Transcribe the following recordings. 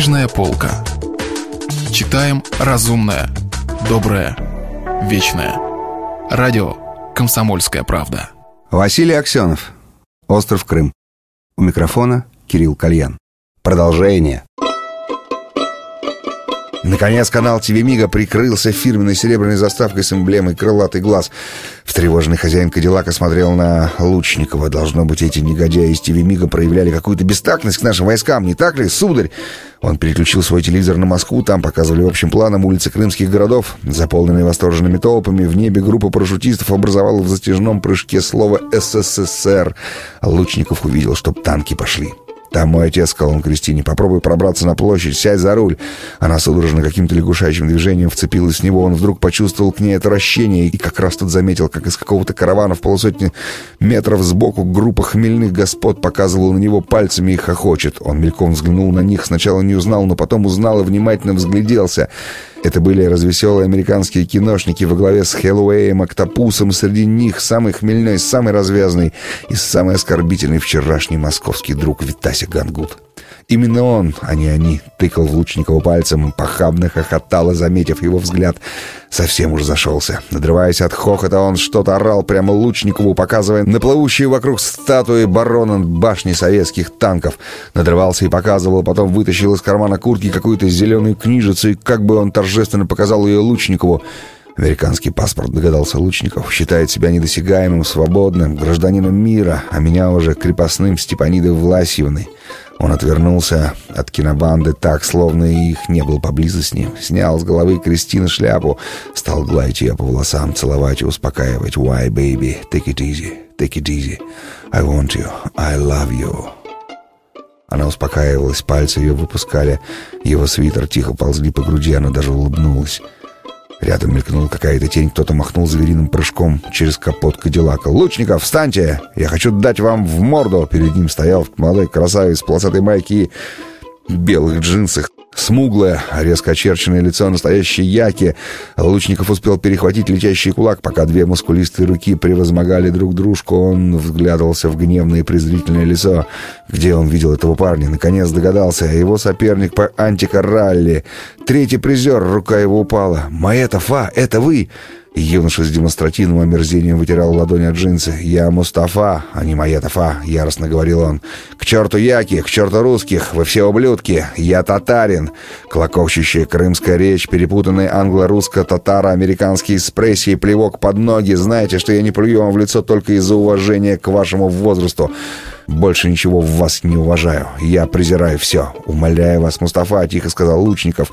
Книжная полка. Читаем разумное, доброе, вечное. Радио «Комсомольская правда». Василий Аксенов. Остров Крым. У микрофона Кирилл Кальян. Продолжение. Наконец канал ТВ Мига прикрылся фирменной серебряной заставкой с эмблемой «Крылатый глаз». Встревоженный хозяин Кадиллака смотрел на Лучникова. Должно быть, эти негодяи из ТВ Мига проявляли какую-то бестактность к нашим войскам, не так ли, сударь? Он переключил свой телевизор на Москву, там показывали общим планом улицы крымских городов. Заполненные восторженными толпами, в небе группа парашютистов образовала в затяжном прыжке слово «СССР». Лучников увидел, чтоб танки пошли. «Там мой отец», — сказал он Кристине. «Попробуй пробраться на площадь, сядь за руль». Она судорожно каким-то лягушачьим движением вцепилась в него. Он вдруг почувствовал к ней отвращение и как раз тут заметил, как из какого-то каравана в полусотни метров сбоку группа хмельных господ показывала на него пальцами и хохочет. Он мельком взглянул на них, сначала не узнал, но потом узнал и внимательно взгляделся. Это были развеселые американские киношники во главе с Хэллоуэем, Октопусом, среди них самый хмельной, самый развязный и самый оскорбительный вчерашний московский друг Витася Гангут. Именно он, а не они, тыкал в Лучникова пальцем, похабно хохотал и, заметив его взгляд, совсем уж зашелся. Надрываясь от хохота, он что-то орал прямо Лучникову, показывая на плывущие вокруг статуи барона башни советских танков. Надрывался и показывал, потом вытащил из кармана куртки какую-то зеленую книжицу и как бы он торжественно показал ее Лучникову. Американский паспорт, догадался Лучников, считает себя недосягаемым, свободным, гражданином мира, а меня уже крепостным Степанидой Власьевной. Он отвернулся от кинобанды так, словно их не было поблизости. Снял с головы Кристины шляпу, стал гладить ее по волосам, целовать и успокаивать. «Why, baby? Take it easy, take it easy. I want you, I love you». Она успокаивалась, пальцы ее выпускали. Его свитер тихо ползли по груди, она даже улыбнулась. Рядом мелькнула какая-то тень, кто-то махнул звериным прыжком через капот Кадиллака. «Лучников, встаньте! Я хочу дать вам в морду!» Перед ним стоял молодой красавец в полосатой майке и белых джинсах. Смуглое, резко очерченное лицо настоящей яки. Лучников успел перехватить летящий кулак, пока две мускулистые руки превозмогали друг дружку. Он взглядывался в гневное и презрительное лицо. Где он видел этого парня? Наконец догадался. Его соперник по антикоралли. Третий призер, рука его упала. «Маэта Фа, это вы!» Юноша с демонстративным омерзением вытирал ладони от джинсы. «Я Мустафа, а не моя Тафа», — яростно говорил он. «К черту яки, к черту русских, вы все ублюдки! Я татарин!» Клокочущая крымская речь, перепутанные англо-русско-татаро-американские экспрессии, плевок под ноги. Знаете, что я не плюю вам в лицо только из-за уважения к вашему возрасту. Больше ничего в вас не уважаю. Я презираю все. Умоляю вас, Мустафа, тихо сказал Лучников.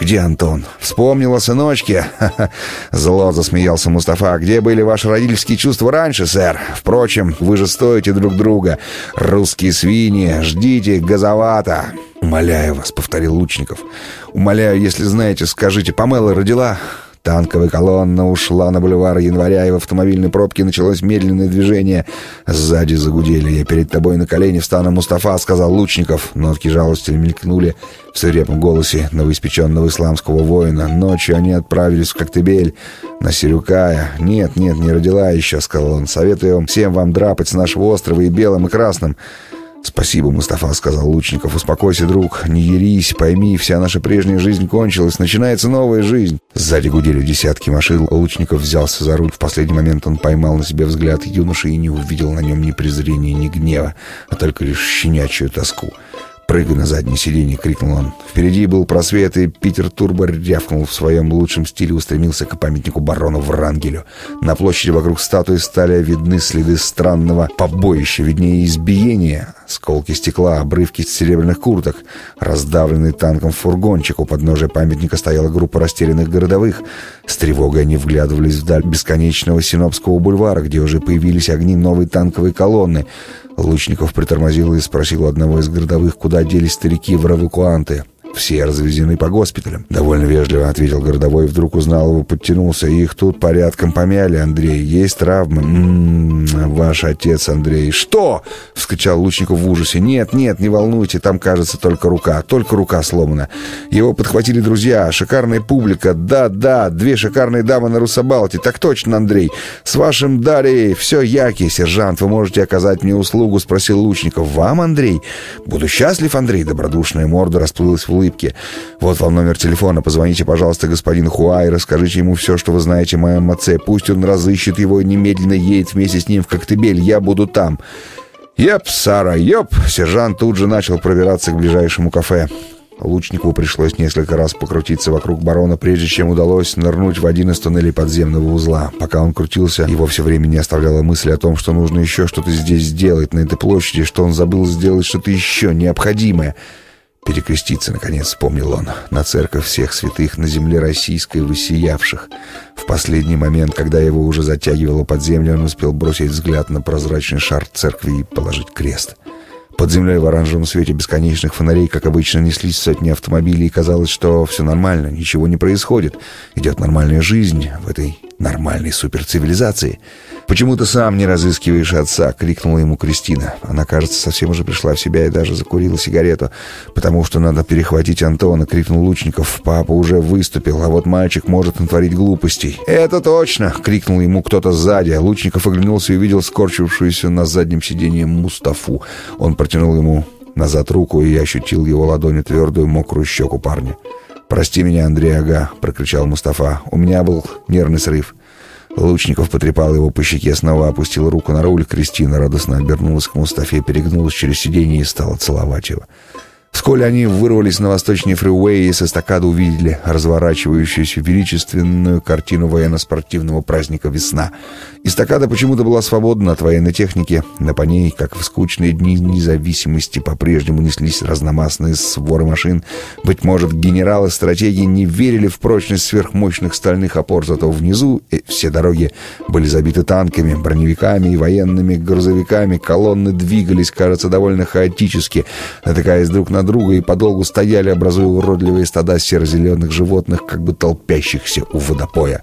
Где Антон? Вспомнила сыночки? Зло засмеялся Мустафа. Где были ваши родительские чувства раньше, сэр? Впрочем, вы же стоите друг друга. Русские свиньи, ждите газовато. «Умоляю вас», — повторил Лучников. «Умоляю, если знаете, скажите, Памела родила?» Танковая колонна ушла на бульвар января, и в автомобильной пробке началось медленное движение. Сзади загудели. «Я перед тобой на колени встану, Мустафа», — сказал Лучников. Нотки жалости мелькнули в свирепом голосе новоиспеченного исламского воина. Ночью они отправились в Коктебель на Сирюкая. «Нет, нет, не родила еще», — сказал он. «Советую всем вам драпать с нашего острова и белым, и красным». «Спасибо, Мустафа», — сказал Лучников. «Успокойся, друг, не ерись, пойми, вся наша прежняя жизнь кончилась, начинается новая жизнь». Сзади гудели десятки машин. Лучников взялся за руль. В последний момент он поймал на себе взгляд юноши и не увидел на нем ни презрения, ни гнева, а только лишь щенячью тоску. «Прыгай на заднее сиденье!» — крикнул он. Впереди был просвет, и Питер Турбо рявкнул в своем лучшем стиле, устремился к памятнику барону Врангелю. На площади вокруг статуи стали видны следы странного побоища, виднее избиения, сколки стекла, обрывки серебряных курток. Раздавленный танком фургончик у подножия памятника стояла группа растерянных городовых. С тревогой они вглядывались вдаль бесконечного Синопского бульвара, где уже появились огни новой танковой колонны — Лучников притормозил и спросил одного из городовых, куда делись старики в эвакуанты. Все развезены по госпиталям. Довольно вежливо ответил городовой, вдруг узнал его, подтянулся. Их тут порядком помяли, Андрей. Есть травмы. М-м-м, ваш отец, Андрей. Что? Вскричал Лучников в ужасе. Нет, нет, не волнуйте, там, кажется, только рука. Только рука сломана. Его подхватили друзья, шикарная публика. Да, да, две шикарные дамы на Русабалте. Так точно, Андрей. С вашим Дарьей все яки. Сержант, вы можете оказать мне услугу? Спросил Лучников. Вам, Андрей? Буду счастлив, Андрей. Добродушная морда расплылась в улыбке улыбки. «Вот вам номер телефона. Позвоните, пожалуйста, господину Хуа и расскажите ему все, что вы знаете о моем отце. Пусть он разыщет его и немедленно едет вместе с ним в Коктебель. Я буду там». «Еп, Сара, еп!» Сержант тут же начал пробираться к ближайшему кафе. Лучникову пришлось несколько раз покрутиться вокруг барона, прежде чем удалось нырнуть в один из туннелей подземного узла. Пока он крутился, его все время не оставляла мысль о том, что нужно еще что-то здесь сделать, на этой площади, что он забыл сделать что-то еще необходимое. Перекреститься, наконец, вспомнил он, на церковь всех святых на земле российской высиявших. В последний момент, когда его уже затягивало под землю, он успел бросить взгляд на прозрачный шар церкви и положить крест. — под землей в оранжевом свете бесконечных фонарей, как обычно, неслись сотни автомобилей, и казалось, что все нормально, ничего не происходит. Идет нормальная жизнь в этой нормальной суперцивилизации. «Почему ты сам не разыскиваешь отца?» — крикнула ему Кристина. Она, кажется, совсем уже пришла в себя и даже закурила сигарету. «Потому что надо перехватить Антона», — крикнул Лучников. «Папа уже выступил, а вот мальчик может натворить глупостей». «Это точно!» — крикнул ему кто-то сзади. Лучников оглянулся и увидел скорчившуюся на заднем сиденье Мустафу. Он протянул ему назад руку, и ощутил его ладонью твердую, мокрую щеку парня. «Прости меня, Андрей Ага», — прокричал Мустафа. «У меня был нервный срыв». Лучников потрепал его по щеке, снова опустил руку на руль. Кристина радостно обернулась к Мустафе, перегнулась через сиденье и стала целовать его. Вскоре они вырвались на восточный фривей и с эстакады увидели разворачивающуюся величественную картину военно-спортивного праздника «Весна». Эстакада почему-то была свободна от военной техники, но по ней, как в скучные дни независимости, по-прежнему неслись разномастные своры машин. Быть может, генералы-стратеги не верили в прочность сверхмощных стальных опор, зато внизу все дороги были забиты танками, броневиками и военными грузовиками. Колонны двигались, кажется, довольно хаотически, натыкаясь друг на друга и подолгу стояли, образуя уродливые стада серо-зеленых животных, как бы толпящихся у водопоя.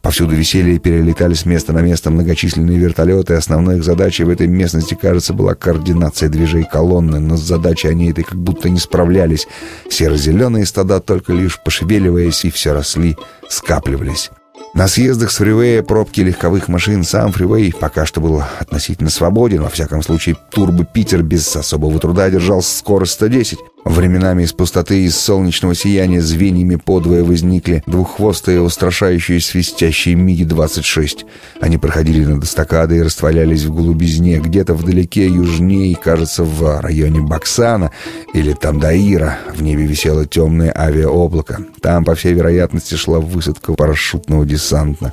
Повсюду висели и перелетали с места на место многочисленные вертолеты. Основной их задачей в этой местности, кажется, была координация движений колонны, но с задачей они этой как будто не справлялись. Серо-зеленые стада только лишь пошевеливаясь и все росли, скапливались. На съездах с фривея пробки легковых машин сам фривей пока что был относительно свободен. Во всяком случае, Турбо Питер без особого труда держал скорость 110. Временами из пустоты и из солнечного сияния звеньями подвое возникли двуххвостые, устрашающие свистящие Миги-26. Они проходили над эстакадой и растворялись в голубизне, где-то вдалеке, южнее, кажется, в районе Баксана или Тандаира. В небе висело темное авиаоблако. Там, по всей вероятности, шла высадка парашютного десанта.